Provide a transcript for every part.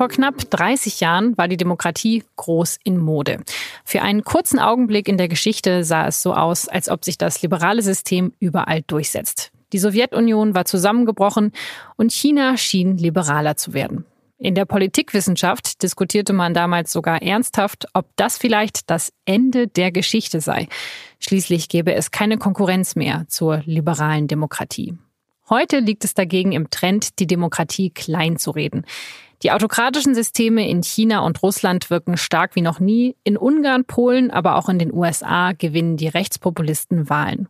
Vor knapp 30 Jahren war die Demokratie groß in Mode. Für einen kurzen Augenblick in der Geschichte sah es so aus, als ob sich das liberale System überall durchsetzt. Die Sowjetunion war zusammengebrochen und China schien liberaler zu werden. In der Politikwissenschaft diskutierte man damals sogar ernsthaft, ob das vielleicht das Ende der Geschichte sei. Schließlich gäbe es keine Konkurrenz mehr zur liberalen Demokratie. Heute liegt es dagegen im Trend, die Demokratie klein zu reden. Die autokratischen Systeme in China und Russland wirken stark wie noch nie. In Ungarn, Polen, aber auch in den USA gewinnen die Rechtspopulisten Wahlen.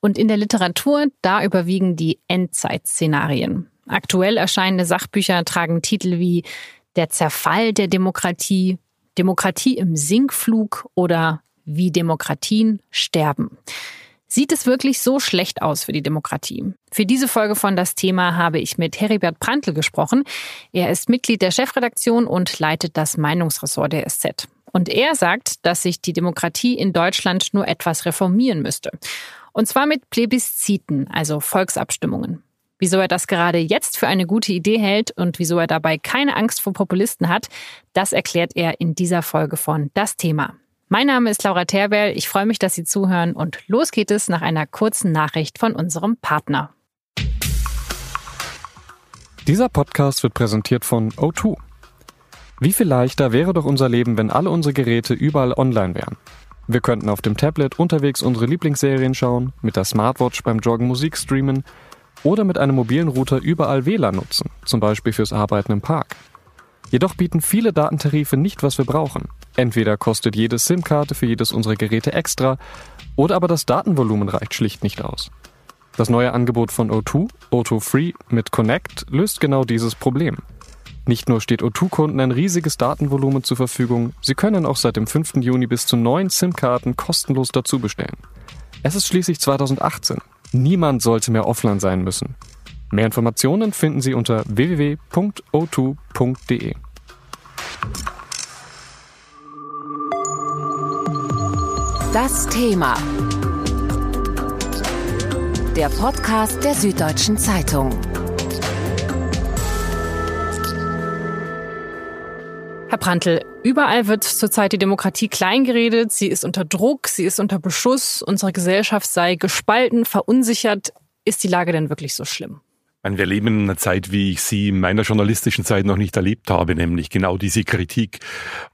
Und in der Literatur, da überwiegen die Endzeitszenarien. Aktuell erscheinende Sachbücher tragen Titel wie Der Zerfall der Demokratie, Demokratie im Sinkflug oder Wie Demokratien sterben. Sieht es wirklich so schlecht aus für die Demokratie? Für diese Folge von Das Thema habe ich mit Heribert Prantl gesprochen. Er ist Mitglied der Chefredaktion und leitet das Meinungsressort der SZ. Und er sagt, dass sich die Demokratie in Deutschland nur etwas reformieren müsste. Und zwar mit Plebisziten, also Volksabstimmungen. Wieso er das gerade jetzt für eine gute Idee hält und wieso er dabei keine Angst vor Populisten hat, das erklärt er in dieser Folge von Das Thema. Mein Name ist Laura Terbell. Ich freue mich, dass Sie zuhören und los geht es nach einer kurzen Nachricht von unserem Partner. Dieser Podcast wird präsentiert von O2. Wie viel leichter wäre doch unser Leben, wenn alle unsere Geräte überall online wären? Wir könnten auf dem Tablet unterwegs unsere Lieblingsserien schauen, mit der Smartwatch beim Joggen Musik streamen oder mit einem mobilen Router überall WLAN nutzen, zum Beispiel fürs Arbeiten im Park. Jedoch bieten viele Datentarife nicht, was wir brauchen. Entweder kostet jede SIM-Karte für jedes unserer Geräte extra, oder aber das Datenvolumen reicht schlicht nicht aus. Das neue Angebot von O2, O2 Free mit Connect, löst genau dieses Problem. Nicht nur steht O2-Kunden ein riesiges Datenvolumen zur Verfügung, sie können auch seit dem 5. Juni bis zu neun SIM-Karten kostenlos dazu bestellen. Es ist schließlich 2018. Niemand sollte mehr offline sein müssen. Mehr Informationen finden Sie unter www.o2.de. Das Thema. Der Podcast der Süddeutschen Zeitung. Herr Prantl, überall wird zurzeit die Demokratie kleingeredet, sie ist unter Druck, sie ist unter Beschuss, unsere Gesellschaft sei gespalten, verunsichert. Ist die Lage denn wirklich so schlimm? Wir leben in einer Zeit, wie ich sie in meiner journalistischen Zeit noch nicht erlebt habe, nämlich genau diese Kritik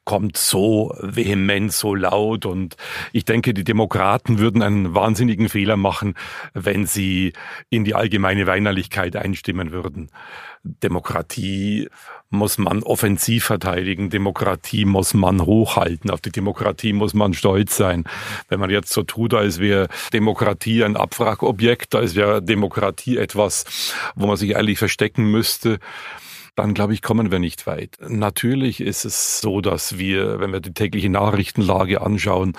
kommt so vehement, so laut und ich denke, die Demokraten würden einen wahnsinnigen Fehler machen, wenn sie in die allgemeine Weinerlichkeit einstimmen würden. Demokratie muss man offensiv verteidigen, Demokratie muss man hochhalten, auf die Demokratie muss man stolz sein. Wenn man jetzt so tut, als wäre Demokratie ein Abwrackobjekt, als wäre Demokratie etwas, wo man sich ehrlich verstecken müsste, dann glaube ich, kommen wir nicht weit. Natürlich ist es so, dass wir, wenn wir die tägliche Nachrichtenlage anschauen,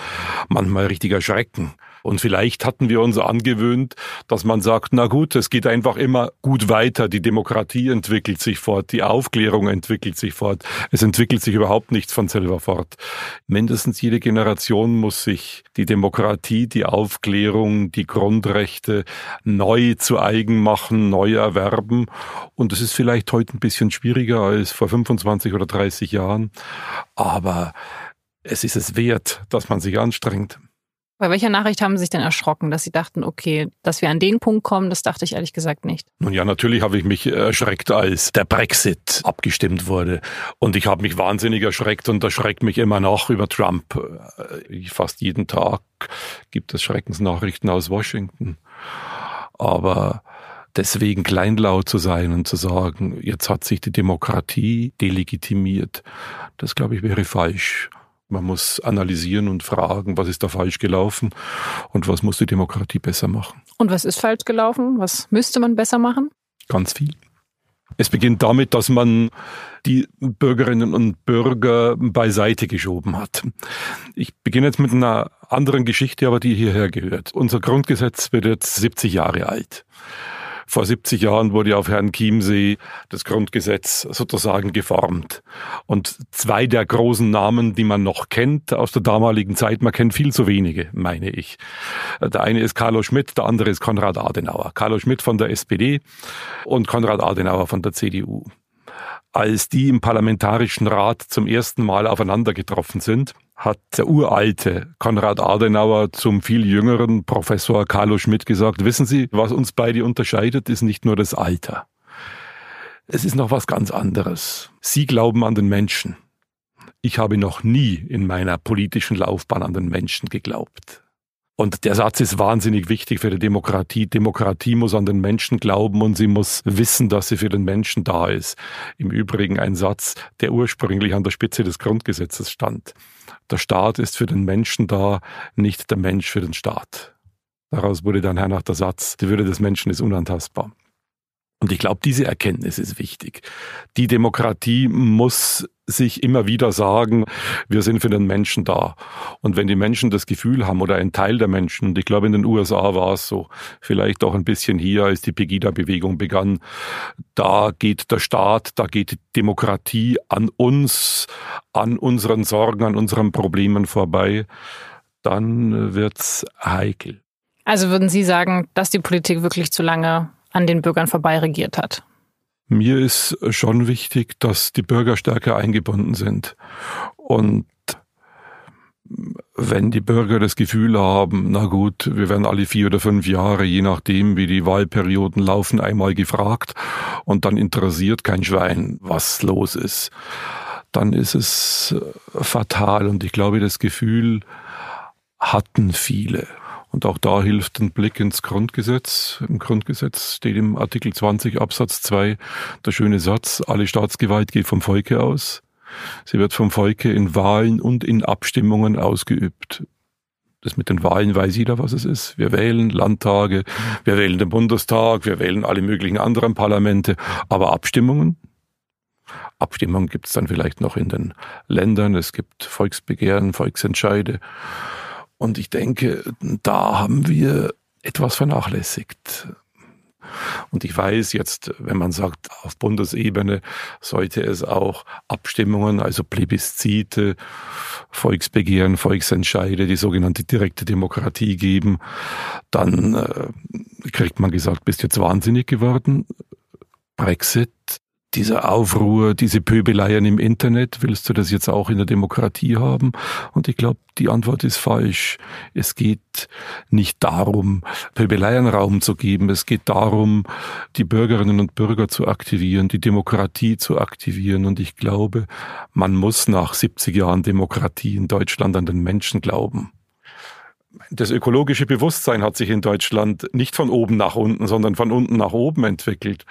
manchmal richtig erschrecken. Und vielleicht hatten wir uns angewöhnt, dass man sagt, na gut, es geht einfach immer gut weiter. Die Demokratie entwickelt sich fort, die Aufklärung entwickelt sich fort. Es entwickelt sich überhaupt nichts von selber fort. Mindestens jede Generation muss sich die Demokratie, die Aufklärung, die Grundrechte neu zu eigen machen, neu erwerben. Und es ist vielleicht heute ein bisschen schwieriger als vor 25 oder 30 Jahren. Aber es ist es wert, dass man sich anstrengt. Bei welcher Nachricht haben Sie sich denn erschrocken, dass Sie dachten, okay, dass wir an den Punkt kommen, das dachte ich ehrlich gesagt nicht? Nun ja, natürlich habe ich mich erschreckt, als der Brexit abgestimmt wurde. Und ich habe mich wahnsinnig erschreckt und erschreckt mich immer noch über Trump. Fast jeden Tag gibt es Schreckensnachrichten aus Washington. Aber deswegen kleinlaut zu sein und zu sagen, jetzt hat sich die Demokratie delegitimiert, das glaube ich wäre falsch. Man muss analysieren und fragen, was ist da falsch gelaufen und was muss die Demokratie besser machen. Und was ist falsch gelaufen? Was müsste man besser machen? Ganz viel. Es beginnt damit, dass man die Bürgerinnen und Bürger beiseite geschoben hat. Ich beginne jetzt mit einer anderen Geschichte, aber die hierher gehört. Unser Grundgesetz wird jetzt 70 Jahre alt. Vor 70 Jahren wurde auf Herrn Chiemsee das Grundgesetz sozusagen geformt. Und zwei der großen Namen, die man noch kennt aus der damaligen Zeit, man kennt viel zu wenige, meine ich. Der eine ist Carlo Schmidt, der andere ist Konrad Adenauer. Carlo Schmidt von der SPD und Konrad Adenauer von der CDU. als die im Parlamentarischen Rat zum ersten Mal aufeinander getroffen sind, hat der uralte Konrad Adenauer zum viel jüngeren Professor Carlo Schmidt gesagt, wissen Sie, was uns beide unterscheidet, ist nicht nur das Alter. Es ist noch was ganz anderes. Sie glauben an den Menschen. Ich habe noch nie in meiner politischen Laufbahn an den Menschen geglaubt. Und der Satz ist wahnsinnig wichtig für die Demokratie. Demokratie muss an den Menschen glauben und sie muss wissen, dass sie für den Menschen da ist. Im Übrigen ein Satz, der ursprünglich an der Spitze des Grundgesetzes stand. Der Staat ist für den Menschen da, nicht der Mensch für den Staat. Daraus wurde dann hernach der Satz, die Würde des Menschen ist unantastbar. Und ich glaube, diese Erkenntnis ist wichtig. Die Demokratie muss sich immer wieder sagen, wir sind für den Menschen da. Und wenn die Menschen das Gefühl haben oder ein Teil der Menschen, und ich glaube in den USA war es so, vielleicht auch ein bisschen hier, als die Pegida-Bewegung begann, da geht der Staat, da geht die Demokratie an uns, an unseren Sorgen, an unseren Problemen vorbei, dann wird's heikel. Also würden Sie sagen, dass die Politik wirklich zu lange an den Bürgern vorbei regiert hat? Mir ist schon wichtig, dass die Bürger stärker eingebunden sind. Und wenn die Bürger das Gefühl haben, na gut, wir werden alle vier oder fünf Jahre, je nachdem, wie die Wahlperioden laufen, einmal gefragt und dann interessiert kein Schwein, was los ist, dann ist es fatal. Und ich glaube, das Gefühl hatten viele. Und auch da hilft ein Blick ins Grundgesetz. Im Grundgesetz steht im Artikel 20 Absatz 2 der schöne Satz, alle Staatsgewalt geht vom Volke aus. Sie wird vom Volke in Wahlen und in Abstimmungen ausgeübt. Das mit den Wahlen weiß jeder, was es ist. Wir wählen Landtage, wir wählen den Bundestag, wir wählen alle möglichen anderen Parlamente. Aber Abstimmungen? Abstimmungen gibt es dann vielleicht noch in den Ländern. Es gibt Volksbegehren, Volksentscheide. Und ich denke, da haben wir etwas vernachlässigt. Und ich weiß jetzt, wenn man sagt, auf Bundesebene sollte es auch Abstimmungen, also Plebiszite, Volksbegehren, Volksentscheide, die sogenannte direkte Demokratie geben, dann äh, kriegt man gesagt, bist jetzt wahnsinnig geworden. Brexit dieser Aufruhr, diese Pöbeleien im Internet, willst du das jetzt auch in der Demokratie haben? Und ich glaube, die Antwort ist falsch. Es geht nicht darum, Pöbeleien Raum zu geben. Es geht darum, die Bürgerinnen und Bürger zu aktivieren, die Demokratie zu aktivieren. Und ich glaube, man muss nach 70 Jahren Demokratie in Deutschland an den Menschen glauben. Das ökologische Bewusstsein hat sich in Deutschland nicht von oben nach unten, sondern von unten nach oben entwickelt.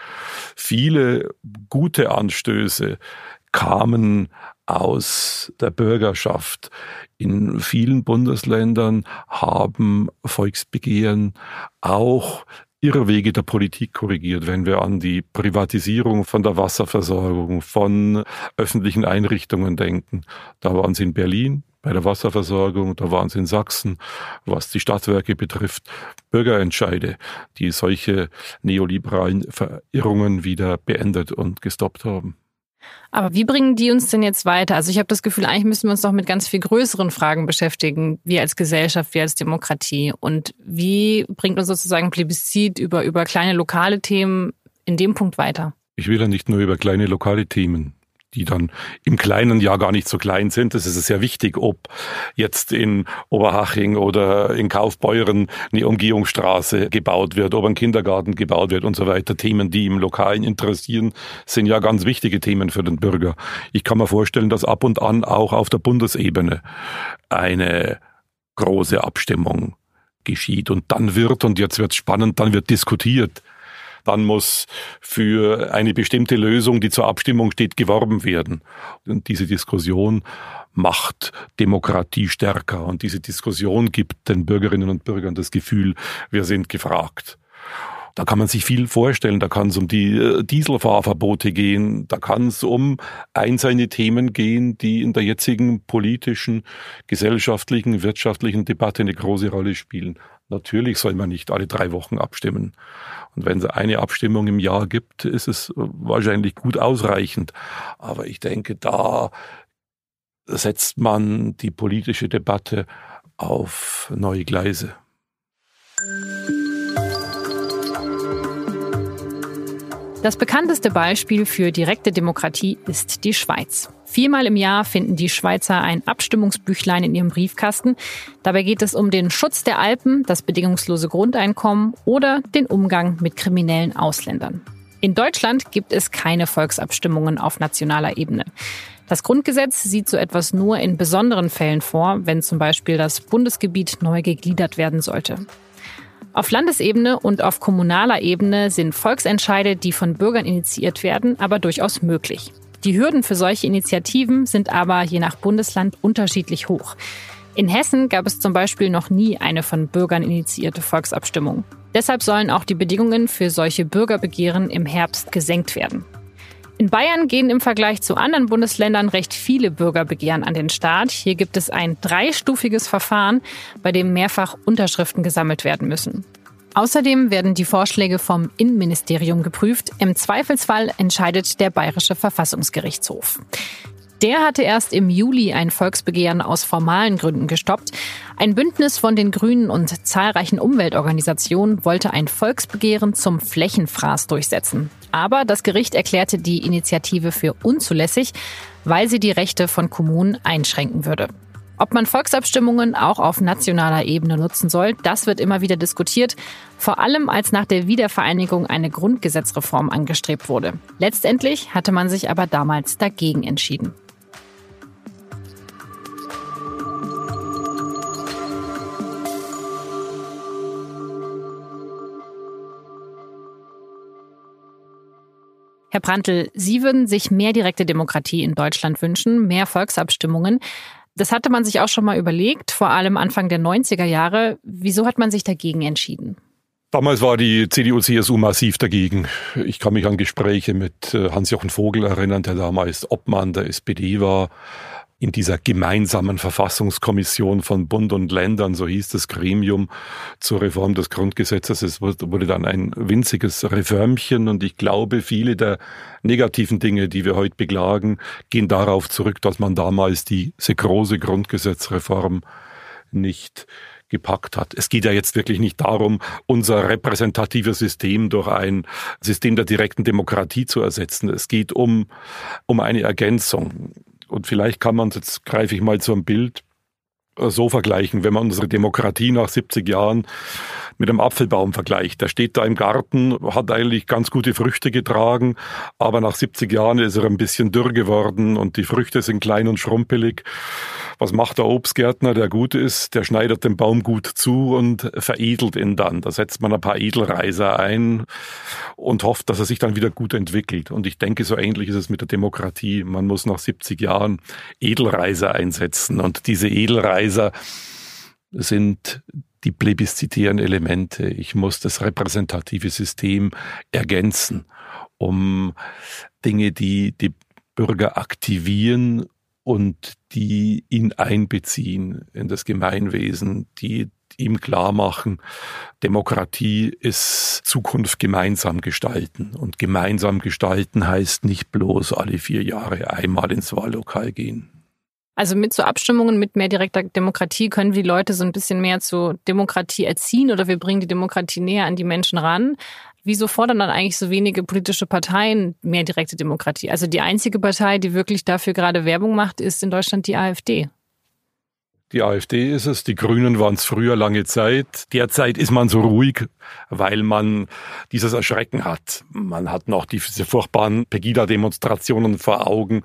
Viele gute Anstöße kamen aus der Bürgerschaft. In vielen Bundesländern haben Volksbegehren auch Irrwege der Politik korrigiert, wenn wir an die Privatisierung von der Wasserversorgung, von öffentlichen Einrichtungen denken. Da waren sie in Berlin, bei der Wasserversorgung, da waren es in Sachsen, was die Stadtwerke betrifft, Bürgerentscheide, die solche neoliberalen Verirrungen wieder beendet und gestoppt haben. Aber wie bringen die uns denn jetzt weiter? Also ich habe das Gefühl, eigentlich müssen wir uns doch mit ganz viel größeren Fragen beschäftigen, wir als Gesellschaft, wir als Demokratie. Und wie bringt uns sozusagen Plebiszit über, über kleine lokale Themen in dem Punkt weiter? Ich will ja nicht nur über kleine lokale Themen die dann im kleinen Jahr gar nicht so klein sind. Das ist sehr wichtig, ob jetzt in Oberhaching oder in Kaufbeuren eine Umgehungsstraße gebaut wird, ob ein Kindergarten gebaut wird und so weiter. Themen, die im Lokalen interessieren, sind ja ganz wichtige Themen für den Bürger. Ich kann mir vorstellen, dass ab und an auch auf der Bundesebene eine große Abstimmung geschieht und dann wird, und jetzt wird spannend, dann wird diskutiert dann muss für eine bestimmte Lösung, die zur Abstimmung steht, geworben werden. Und diese Diskussion macht Demokratie stärker und diese Diskussion gibt den Bürgerinnen und Bürgern das Gefühl, wir sind gefragt. Da kann man sich viel vorstellen. Da kann es um die äh, Dieselfahrverbote gehen. Da kann es um einzelne Themen gehen, die in der jetzigen politischen, gesellschaftlichen, wirtschaftlichen Debatte eine große Rolle spielen. Natürlich soll man nicht alle drei Wochen abstimmen. Und wenn es eine Abstimmung im Jahr gibt, ist es wahrscheinlich gut ausreichend. Aber ich denke, da setzt man die politische Debatte auf neue Gleise. Das bekannteste Beispiel für direkte Demokratie ist die Schweiz. Viermal im Jahr finden die Schweizer ein Abstimmungsbüchlein in ihrem Briefkasten. Dabei geht es um den Schutz der Alpen, das bedingungslose Grundeinkommen oder den Umgang mit kriminellen Ausländern. In Deutschland gibt es keine Volksabstimmungen auf nationaler Ebene. Das Grundgesetz sieht so etwas nur in besonderen Fällen vor, wenn zum Beispiel das Bundesgebiet neu gegliedert werden sollte. Auf Landesebene und auf kommunaler Ebene sind Volksentscheide, die von Bürgern initiiert werden, aber durchaus möglich. Die Hürden für solche Initiativen sind aber je nach Bundesland unterschiedlich hoch. In Hessen gab es zum Beispiel noch nie eine von Bürgern initiierte Volksabstimmung. Deshalb sollen auch die Bedingungen für solche Bürgerbegehren im Herbst gesenkt werden. In Bayern gehen im Vergleich zu anderen Bundesländern recht viele Bürgerbegehren an den Start. Hier gibt es ein dreistufiges Verfahren, bei dem mehrfach Unterschriften gesammelt werden müssen. Außerdem werden die Vorschläge vom Innenministerium geprüft. Im Zweifelsfall entscheidet der Bayerische Verfassungsgerichtshof. Der hatte erst im Juli ein Volksbegehren aus formalen Gründen gestoppt. Ein Bündnis von den Grünen und zahlreichen Umweltorganisationen wollte ein Volksbegehren zum Flächenfraß durchsetzen. Aber das Gericht erklärte die Initiative für unzulässig, weil sie die Rechte von Kommunen einschränken würde. Ob man Volksabstimmungen auch auf nationaler Ebene nutzen soll, das wird immer wieder diskutiert, vor allem als nach der Wiedervereinigung eine Grundgesetzreform angestrebt wurde. Letztendlich hatte man sich aber damals dagegen entschieden. Herr Prantl, Sie würden sich mehr direkte Demokratie in Deutschland wünschen, mehr Volksabstimmungen. Das hatte man sich auch schon mal überlegt, vor allem Anfang der 90er Jahre. Wieso hat man sich dagegen entschieden? Damals war die CDU-CSU massiv dagegen. Ich kann mich an Gespräche mit äh, Hans-Jochen Vogel erinnern, der damals Obmann der SPD war in dieser gemeinsamen Verfassungskommission von Bund und Ländern, so hieß das Gremium zur Reform des Grundgesetzes. Es wurde dann ein winziges Reformchen und ich glaube, viele der negativen Dinge, die wir heute beklagen, gehen darauf zurück, dass man damals diese große Grundgesetzreform nicht gepackt hat. Es geht ja jetzt wirklich nicht darum, unser repräsentatives System durch ein System der direkten Demokratie zu ersetzen. Es geht um, um eine Ergänzung. Und vielleicht kann man, jetzt greife ich mal zum Bild, äh, so vergleichen, wenn man unsere Demokratie nach 70 Jahren mit einem Apfelbaum vergleicht. Der steht da im Garten, hat eigentlich ganz gute Früchte getragen, aber nach 70 Jahren ist er ein bisschen dürr geworden und die Früchte sind klein und schrumpelig. Was macht der Obstgärtner, der gut ist? Der schneidet den Baum gut zu und veredelt ihn dann. Da setzt man ein paar Edelreiser ein und hofft, dass er sich dann wieder gut entwickelt. Und ich denke, so ähnlich ist es mit der Demokratie. Man muss nach 70 Jahren Edelreiser einsetzen. Und diese Edelreiser sind die plebiszitären Elemente. Ich muss das repräsentative System ergänzen, um Dinge, die die Bürger aktivieren und die ihn einbeziehen in das Gemeinwesen, die ihm klar machen, Demokratie ist Zukunft gemeinsam gestalten. Und gemeinsam gestalten heißt nicht bloß alle vier Jahre einmal ins Wahllokal gehen. Also mit so Abstimmungen mit mehr direkter Demokratie können wir die Leute so ein bisschen mehr zur Demokratie erziehen oder wir bringen die Demokratie näher an die Menschen ran. Wieso fordern dann eigentlich so wenige politische Parteien mehr direkte Demokratie? Also die einzige Partei, die wirklich dafür gerade Werbung macht, ist in Deutschland die AfD. Die AfD ist es, die Grünen waren es früher lange Zeit. Derzeit ist man so ruhig, weil man dieses Erschrecken hat. Man hat noch diese furchtbaren Pegida-Demonstrationen vor Augen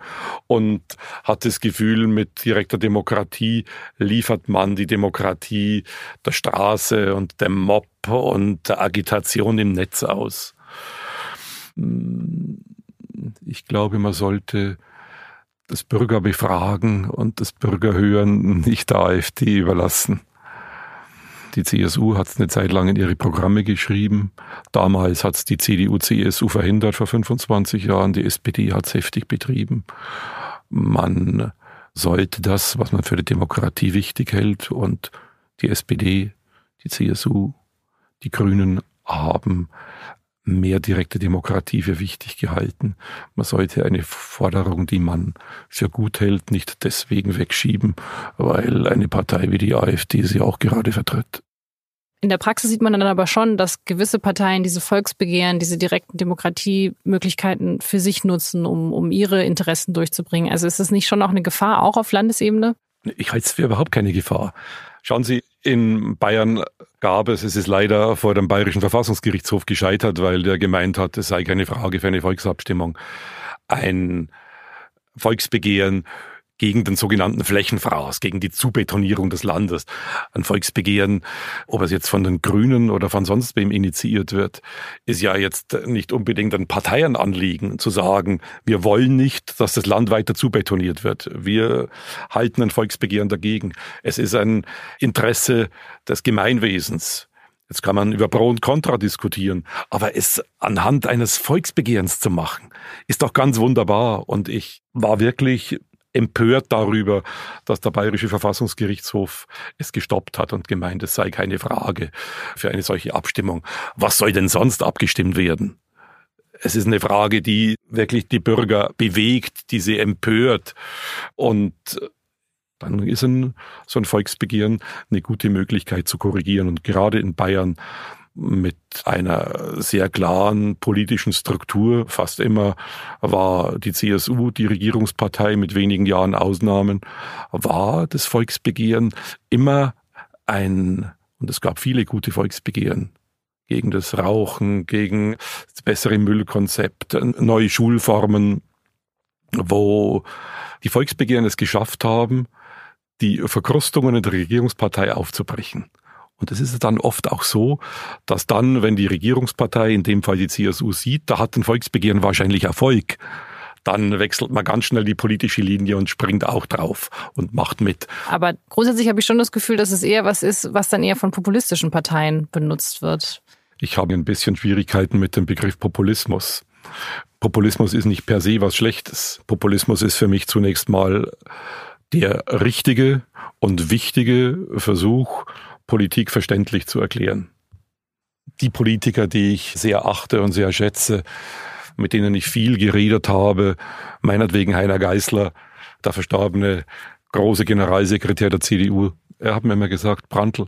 und hat das Gefühl, mit direkter Demokratie liefert man die Demokratie der Straße und dem Mob und der Agitation im Netz aus. Ich glaube, man sollte das Bürgerbefragen und das Bürgerhören nicht der AfD überlassen. Die CSU hat es eine Zeit lang in ihre Programme geschrieben. Damals hat es die CDU, CSU verhindert vor 25 Jahren. Die SPD hat es heftig betrieben. Man sollte das, was man für die Demokratie wichtig hält und die SPD, die CSU, die Grünen haben mehr direkte Demokratie für wichtig gehalten. Man sollte eine Forderung, die man für gut hält, nicht deswegen wegschieben, weil eine Partei wie die AfD sie auch gerade vertritt. In der Praxis sieht man dann aber schon, dass gewisse Parteien diese Volksbegehren, diese direkten Demokratiemöglichkeiten für sich nutzen, um, um ihre Interessen durchzubringen. Also ist es nicht schon auch eine Gefahr, auch auf Landesebene? Ich halte es für überhaupt keine Gefahr. Schauen Sie, in Bayern gab es, es ist leider vor dem Bayerischen Verfassungsgerichtshof gescheitert, weil der gemeint hat, es sei keine Frage für eine Volksabstimmung. Ein Volksbegehren gegen den sogenannten Flächenfraß, gegen die Zubetonierung des Landes. Ein Volksbegehren, ob es jetzt von den Grünen oder von sonst wem initiiert wird, ist ja jetzt nicht unbedingt ein Parteienanliegen zu sagen, wir wollen nicht, dass das Land weiter zubetoniert wird. Wir halten ein Volksbegehren dagegen. Es ist ein Interesse des Gemeinwesens. Jetzt kann man über Pro und Contra diskutieren, aber es anhand eines Volksbegehrens zu machen, ist doch ganz wunderbar. Und ich war wirklich empört darüber, dass der Bayerische Verfassungsgerichtshof es gestoppt hat und gemeint, es sei keine Frage für eine solche Abstimmung. Was soll denn sonst abgestimmt werden? Es ist eine Frage, die wirklich die Bürger bewegt, die sie empört. Und dann ist ein, so ein Volksbegehren eine gute Möglichkeit zu korrigieren. Und gerade in Bayern mit einer sehr klaren politischen Struktur. Fast immer war die CSU die Regierungspartei mit wenigen Jahren Ausnahmen, war das Volksbegehren immer ein, und es gab viele gute Volksbegehren, gegen das Rauchen, gegen das bessere Müllkonzept, neue Schulformen, wo die Volksbegehren es geschafft haben, die Verkrustungen in der Regierungspartei aufzubrechen. Und es ist dann oft auch so, dass dann, wenn die Regierungspartei, in dem Fall die CSU, sieht, da hat ein Volksbegehren wahrscheinlich Erfolg, dann wechselt man ganz schnell die politische Linie und springt auch drauf und macht mit. Aber grundsätzlich habe ich schon das Gefühl, dass es eher was ist, was dann eher von populistischen Parteien benutzt wird. Ich habe ein bisschen Schwierigkeiten mit dem Begriff Populismus. Populismus ist nicht per se was Schlechtes. Populismus ist für mich zunächst mal der richtige und wichtige Versuch, Politik verständlich zu erklären. Die Politiker, die ich sehr achte und sehr schätze, mit denen ich viel geredet habe, meinetwegen Heiner Geißler, der verstorbene große Generalsekretär der CDU, er hat mir immer gesagt, Brandl,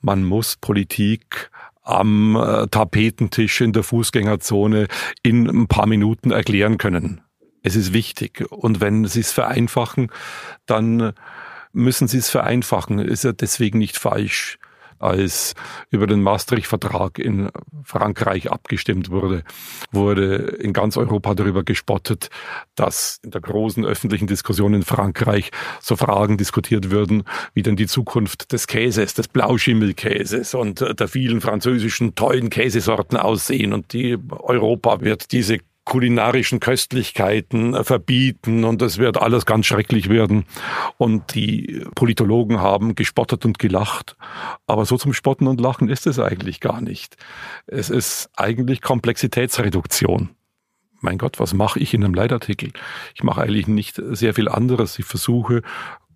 man muss Politik am äh, Tapetentisch in der Fußgängerzone in ein paar Minuten erklären können. Es ist wichtig. Und wenn Sie es vereinfachen, dann müssen Sie es vereinfachen. Ist ja deswegen nicht falsch als über den Maastricht-Vertrag in Frankreich abgestimmt wurde, wurde in ganz Europa darüber gespottet, dass in der großen öffentlichen Diskussion in Frankreich so Fragen diskutiert würden, wie denn die Zukunft des Käses, des Blauschimmelkäses und der vielen französischen tollen Käsesorten aussehen. Und die Europa wird diese kulinarischen Köstlichkeiten äh, verbieten und es wird alles ganz schrecklich werden. Und die Politologen haben gespottet und gelacht. Aber so zum Spotten und Lachen ist es eigentlich gar nicht. Es ist eigentlich Komplexitätsreduktion. Mein Gott, was mache ich in einem Leitartikel? Ich mache eigentlich nicht sehr viel anderes. Ich versuche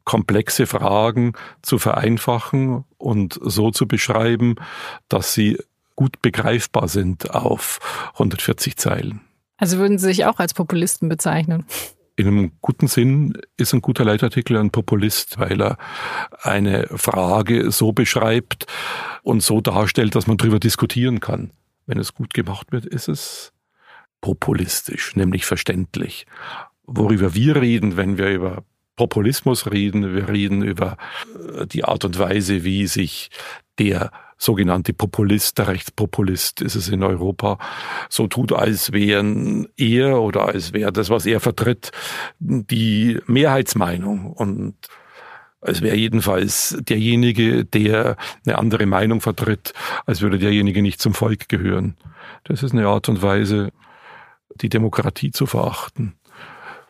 komplexe Fragen zu vereinfachen und so zu beschreiben, dass sie gut begreifbar sind auf 140 Zeilen. Also würden Sie sich auch als Populisten bezeichnen? In einem guten Sinn ist ein guter Leitartikel ein Populist, weil er eine Frage so beschreibt und so darstellt, dass man darüber diskutieren kann. Wenn es gut gemacht wird, ist es populistisch, nämlich verständlich. Worüber wir reden, wenn wir über Populismus reden, wir reden über die Art und Weise, wie sich der sogenannte Populist, der Rechtspopulist ist es in Europa, so tut, als wären er oder als wäre das, was er vertritt, die Mehrheitsmeinung und als wäre jedenfalls derjenige, der eine andere Meinung vertritt, als würde derjenige nicht zum Volk gehören. Das ist eine Art und Weise, die Demokratie zu verachten,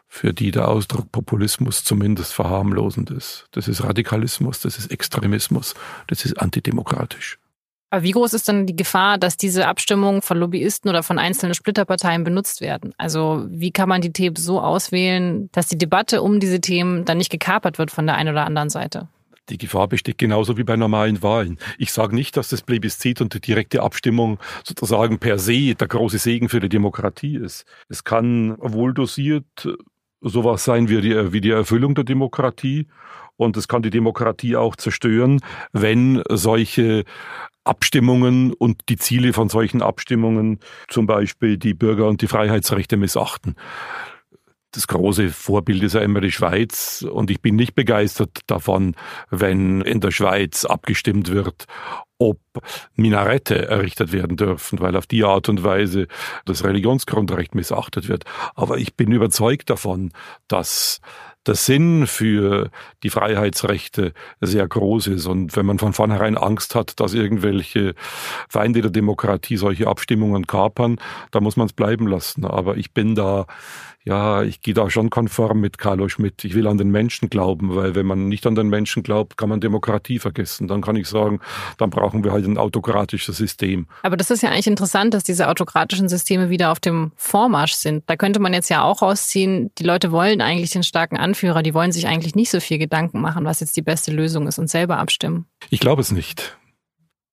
für die der Ausdruck Populismus zumindest verharmlosend ist. Das ist Radikalismus, das ist Extremismus, das ist antidemokratisch. Aber wie groß ist denn die Gefahr, dass diese Abstimmungen von Lobbyisten oder von einzelnen Splitterparteien benutzt werden? Also wie kann man die Themen so auswählen, dass die Debatte um diese Themen dann nicht gekapert wird von der einen oder anderen Seite? Die Gefahr besteht genauso wie bei normalen Wahlen. Ich sage nicht, dass das Plebiszit und die direkte Abstimmung sozusagen per se der große Segen für die Demokratie ist. Es kann wohl dosiert sowas sein wie die, wie die Erfüllung der Demokratie und es kann die Demokratie auch zerstören, wenn solche Abstimmungen und die Ziele von solchen Abstimmungen, zum Beispiel die Bürger- und die Freiheitsrechte missachten. Das große Vorbild ist ja immer die Schweiz und ich bin nicht begeistert davon, wenn in der Schweiz abgestimmt wird, ob Minarette errichtet werden dürfen, weil auf die Art und Weise das Religionsgrundrecht missachtet wird. Aber ich bin überzeugt davon, dass der Sinn für die Freiheitsrechte sehr groß ist. Und wenn man von vornherein Angst hat, dass irgendwelche Feinde der Demokratie solche Abstimmungen kapern, dann muss man es bleiben lassen. Aber ich bin da ja, ich gehe da schon konform mit Carlo Schmidt. Ich will an den Menschen glauben, weil wenn man nicht an den Menschen glaubt, kann man Demokratie vergessen. Dann kann ich sagen, dann brauchen wir halt ein autokratisches System. Aber das ist ja eigentlich interessant, dass diese autokratischen Systeme wieder auf dem Vormarsch sind. Da könnte man jetzt ja auch rausziehen, die Leute wollen eigentlich den starken Anführer, die wollen sich eigentlich nicht so viel Gedanken machen, was jetzt die beste Lösung ist und selber abstimmen. Ich glaube es nicht.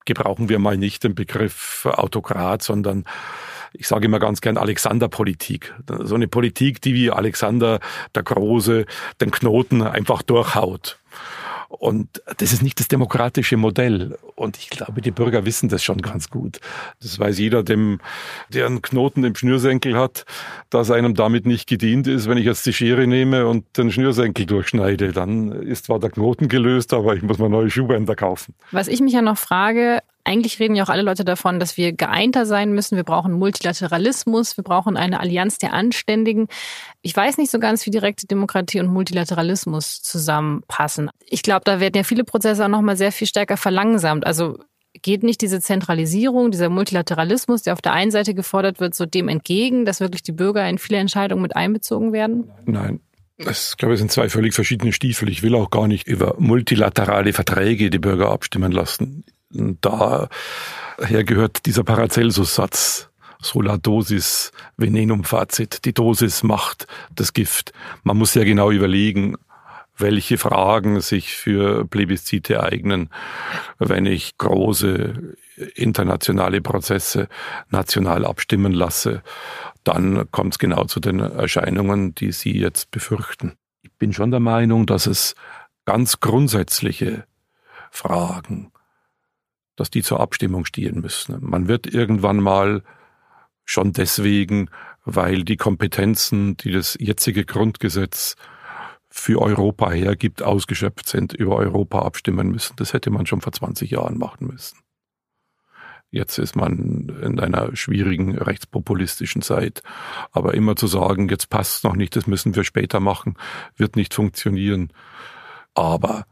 Gebrauchen wir mal nicht den Begriff Autokrat, sondern ich sage immer ganz gern Alexander-Politik. So eine Politik, die wie Alexander der Große den Knoten einfach durchhaut. Und das ist nicht das demokratische Modell. Und ich glaube, die Bürger wissen das schon ganz gut. Das weiß jeder, dem, der einen Knoten im Schnürsenkel hat, dass einem damit nicht gedient ist. Wenn ich jetzt die Schere nehme und den Schnürsenkel durchschneide, dann ist zwar der Knoten gelöst, aber ich muss mir neue Schuhbänder kaufen. Was ich mich ja noch frage, eigentlich reden ja auch alle Leute davon, dass wir geeinter sein müssen. Wir brauchen Multilateralismus. Wir brauchen eine Allianz der Anständigen. Ich weiß nicht so ganz, wie direkte Demokratie und Multilateralismus zusammenpassen. Ich glaube, da werden ja viele Prozesse auch nochmal sehr viel stärker verlangsamt. Also geht nicht diese Zentralisierung, dieser Multilateralismus, der auf der einen Seite gefordert wird, so dem entgegen, dass wirklich die Bürger in viele Entscheidungen mit einbezogen werden? Nein, das, glaube ich, sind zwei völlig verschiedene Stiefel. Ich will auch gar nicht über multilaterale Verträge die Bürger abstimmen lassen. Daher gehört dieser Paracelsus-Satz. Sola dosis venenum facit. Die Dosis macht das Gift. Man muss ja genau überlegen, welche Fragen sich für Plebiszite eignen, wenn ich große internationale Prozesse national abstimmen lasse, dann kommt es genau zu den Erscheinungen, die Sie jetzt befürchten. Ich bin schon der Meinung, dass es ganz grundsätzliche Fragen dass die zur Abstimmung stehen müssen. Man wird irgendwann mal schon deswegen, weil die Kompetenzen, die das jetzige Grundgesetz für Europa hergibt, ausgeschöpft sind, über Europa abstimmen müssen. Das hätte man schon vor 20 Jahren machen müssen. Jetzt ist man in einer schwierigen rechtspopulistischen Zeit. Aber immer zu sagen, jetzt passt noch nicht, das müssen wir später machen, wird nicht funktionieren. Aber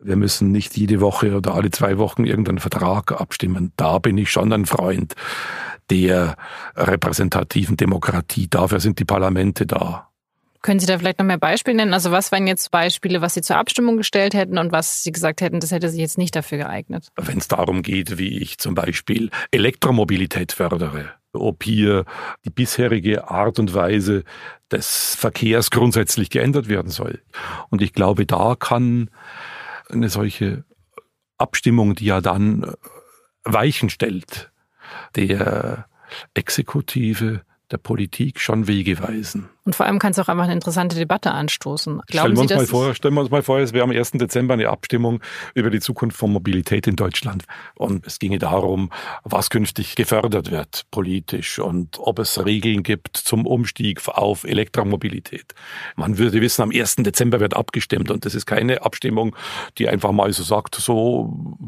wir müssen nicht jede Woche oder alle zwei Wochen irgendeinen Vertrag abstimmen. Da bin ich schon ein Freund der repräsentativen Demokratie. Dafür sind die Parlamente da. Können Sie da vielleicht noch mehr Beispiele nennen? Also was wären jetzt Beispiele, was Sie zur Abstimmung gestellt hätten und was Sie gesagt hätten, das hätte sich jetzt nicht dafür geeignet? Wenn es darum geht, wie ich zum Beispiel Elektromobilität fördere, ob hier die bisherige Art und Weise des Verkehrs grundsätzlich geändert werden soll. Und ich glaube, da kann eine solche Abstimmung, die ja dann äh, Weichen stellt, der Exekutive, der Politik schon Wege weisen. Und vor allem kann es auch einfach eine interessante Debatte anstoßen. Glauben stellen, wir uns Sie, mal vor, stellen wir uns mal vor, es wäre am 1. Dezember eine Abstimmung über die Zukunft von Mobilität in Deutschland. Und es ginge darum, was künftig gefördert wird politisch und ob es Regeln gibt zum Umstieg auf Elektromobilität. Man würde wissen, am 1. Dezember wird abgestimmt und das ist keine Abstimmung, die einfach mal so sagt, so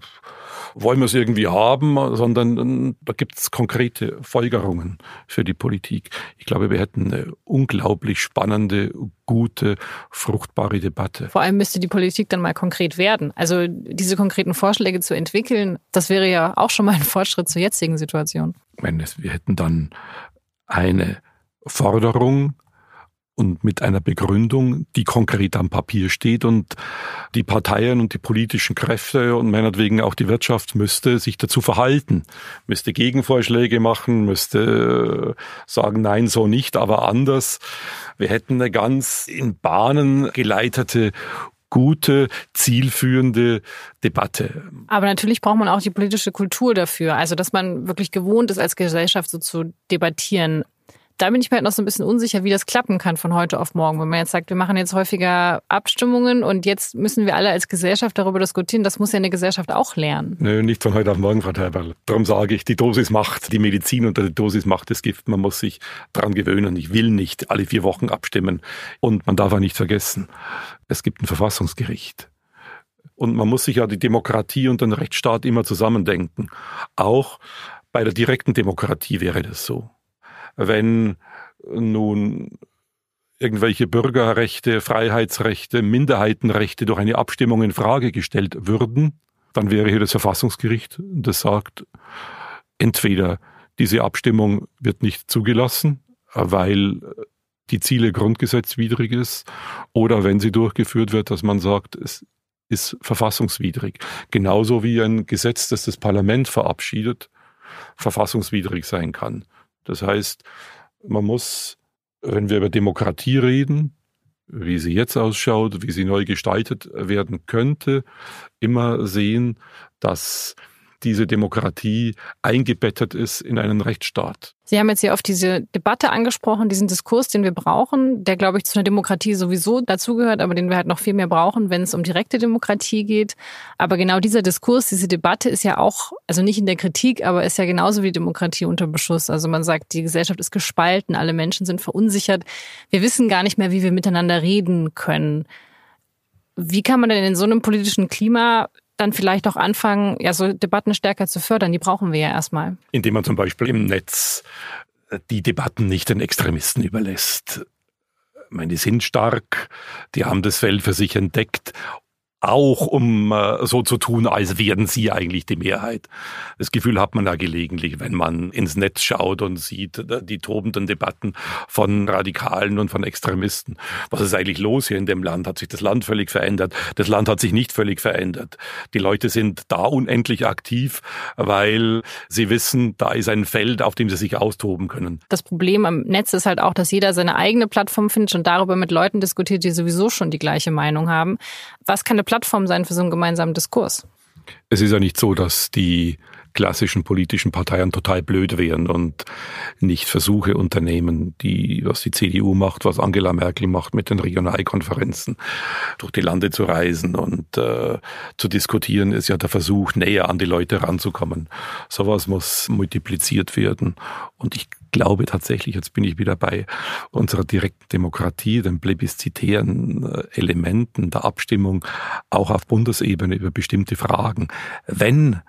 wollen wir es irgendwie haben, sondern ähm, da gibt es konkrete Folgerungen für die Politik. Ich glaube, wir hätten eine unglaublich spannende, gute, fruchtbare Debatte. Vor allem müsste die Politik dann mal konkret werden. Also diese konkreten Vorschläge zu entwickeln, das wäre ja auch schon mal ein Fortschritt zur jetzigen Situation. Wir hätten dann eine Forderung und mit einer Begründung, die konkret am Papier steht und die Parteien und die politischen Kräfte und meinetwegen auch die Wirtschaft müsste sich dazu verhalten, müsste Gegenvorschläge machen, müsste äh, sagen, nein, so nicht, aber anders. Wir hätten eine ganz in Bahnen geleitete gute, zielführende Debatte. Aber natürlich braucht man auch die politische Kultur dafür. Also, dass man wirklich gewohnt ist, als Gesellschaft so zu debattieren. Da bin ich mir halt noch so ein bisschen unsicher, wie das klappen kann von heute auf morgen. Wenn man jetzt sagt, wir machen jetzt häufiger Abstimmungen und jetzt müssen wir alle als Gesellschaft darüber diskutieren, das muss ja eine Gesellschaft auch lernen. Nö, nicht von heute auf morgen, Frau Teiberl. Darum sage ich, die Dosis macht die Medizin und die Dosis macht das Gift. Man muss sich daran gewöhnen. Ich will nicht alle vier Wochen abstimmen. Und man darf auch nicht vergessen, es gibt ein Verfassungsgericht. Und man muss sich ja die Demokratie und den Rechtsstaat immer zusammendenken. Auch bei der direkten Demokratie wäre das so wenn nun irgendwelche Bürgerrechte, Freiheitsrechte, Minderheitenrechte durch eine Abstimmung in Frage gestellt würden, dann wäre hier das Verfassungsgericht, das sagt, entweder diese Abstimmung wird nicht zugelassen, weil die Ziele grundgesetzwidrig ist, oder wenn sie durchgeführt wird, dass man sagt, es ist verfassungswidrig. Genauso wie ein Gesetz, das das Parlament verabschiedet, verfassungswidrig sein kann. Das heißt, man muss, wenn wir über Demokratie reden, wie sie jetzt ausschaut, wie sie neu gestaltet werden könnte, immer sehen, dass diese Demokratie eingebettet ist in einen Rechtsstaat. Sie haben jetzt hier auf diese Debatte angesprochen, diesen Diskurs, den wir brauchen, der, glaube ich, zu einer Demokratie sowieso dazugehört, aber den wir halt noch viel mehr brauchen, wenn es um direkte Demokratie geht. Aber genau dieser Diskurs, diese Debatte ist ja auch, also nicht in der Kritik, aber ist ja genauso wie Demokratie unter Beschuss. Also man sagt, die Gesellschaft ist gespalten, alle Menschen sind verunsichert. Wir wissen gar nicht mehr, wie wir miteinander reden können. Wie kann man denn in so einem politischen Klima dann vielleicht auch anfangen, ja, so Debatten stärker zu fördern. Die brauchen wir ja erstmal. Indem man zum Beispiel im Netz äh, die Debatten nicht den Extremisten überlässt. Ich meine, die sind stark, die haben das Feld für sich entdeckt auch um äh, so zu tun, als wären sie eigentlich die Mehrheit. Das Gefühl hat man da gelegentlich, wenn man ins Netz schaut und sieht äh, die tobenden Debatten von Radikalen und von Extremisten. Was ist eigentlich los hier in dem Land? Hat sich das Land völlig verändert? Das Land hat sich nicht völlig verändert. Die Leute sind da unendlich aktiv, weil sie wissen, da ist ein Feld, auf dem sie sich austoben können. Das Problem am Netz ist halt auch, dass jeder seine eigene Plattform findet und darüber mit Leuten diskutiert, die sowieso schon die gleiche Meinung haben. Was kann eine Plattform sein für so einen gemeinsamen Diskurs. Es ist ja nicht so, dass die klassischen politischen Parteien total blöd wären und nicht Versuche unternehmen, die, was die CDU macht, was Angela Merkel macht mit den Regionalkonferenzen, durch die Lande zu reisen und äh, zu diskutieren, ist ja der Versuch, näher an die Leute ranzukommen. Sowas muss multipliziert werden. Und ich glaube tatsächlich, jetzt bin ich wieder bei unserer direkten Demokratie, den plebiszitären äh, Elementen der Abstimmung, auch auf Bundesebene über bestimmte Fragen. Wenn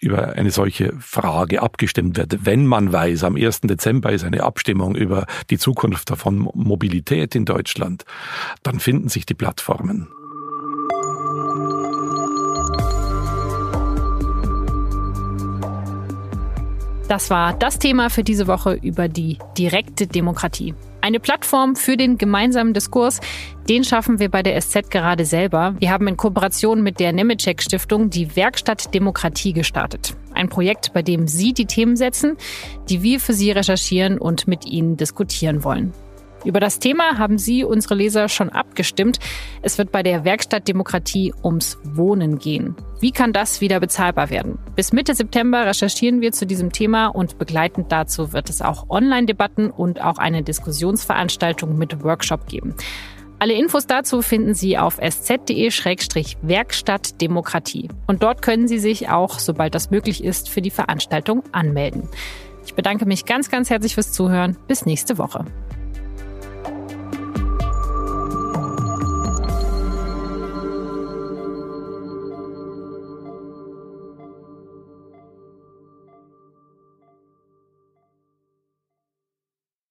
über eine solche Frage abgestimmt wird, wenn man weiß, am 1. Dezember ist eine Abstimmung über die Zukunft von Mobilität in Deutschland, dann finden sich die Plattformen. Das war das Thema für diese Woche über die direkte Demokratie. Eine Plattform für den gemeinsamen Diskurs, den schaffen wir bei der SZ gerade selber. Wir haben in Kooperation mit der Nemetschek Stiftung die Werkstatt Demokratie gestartet. Ein Projekt, bei dem Sie die Themen setzen, die wir für Sie recherchieren und mit Ihnen diskutieren wollen. Über das Thema haben Sie, unsere Leser, schon abgestimmt. Es wird bei der Werkstatt Demokratie ums Wohnen gehen. Wie kann das wieder bezahlbar werden? Bis Mitte September recherchieren wir zu diesem Thema und begleitend dazu wird es auch Online-Debatten und auch eine Diskussionsveranstaltung mit Workshop geben. Alle Infos dazu finden Sie auf sz.de-werkstatt Demokratie. Und dort können Sie sich auch, sobald das möglich ist, für die Veranstaltung anmelden. Ich bedanke mich ganz, ganz herzlich fürs Zuhören. Bis nächste Woche.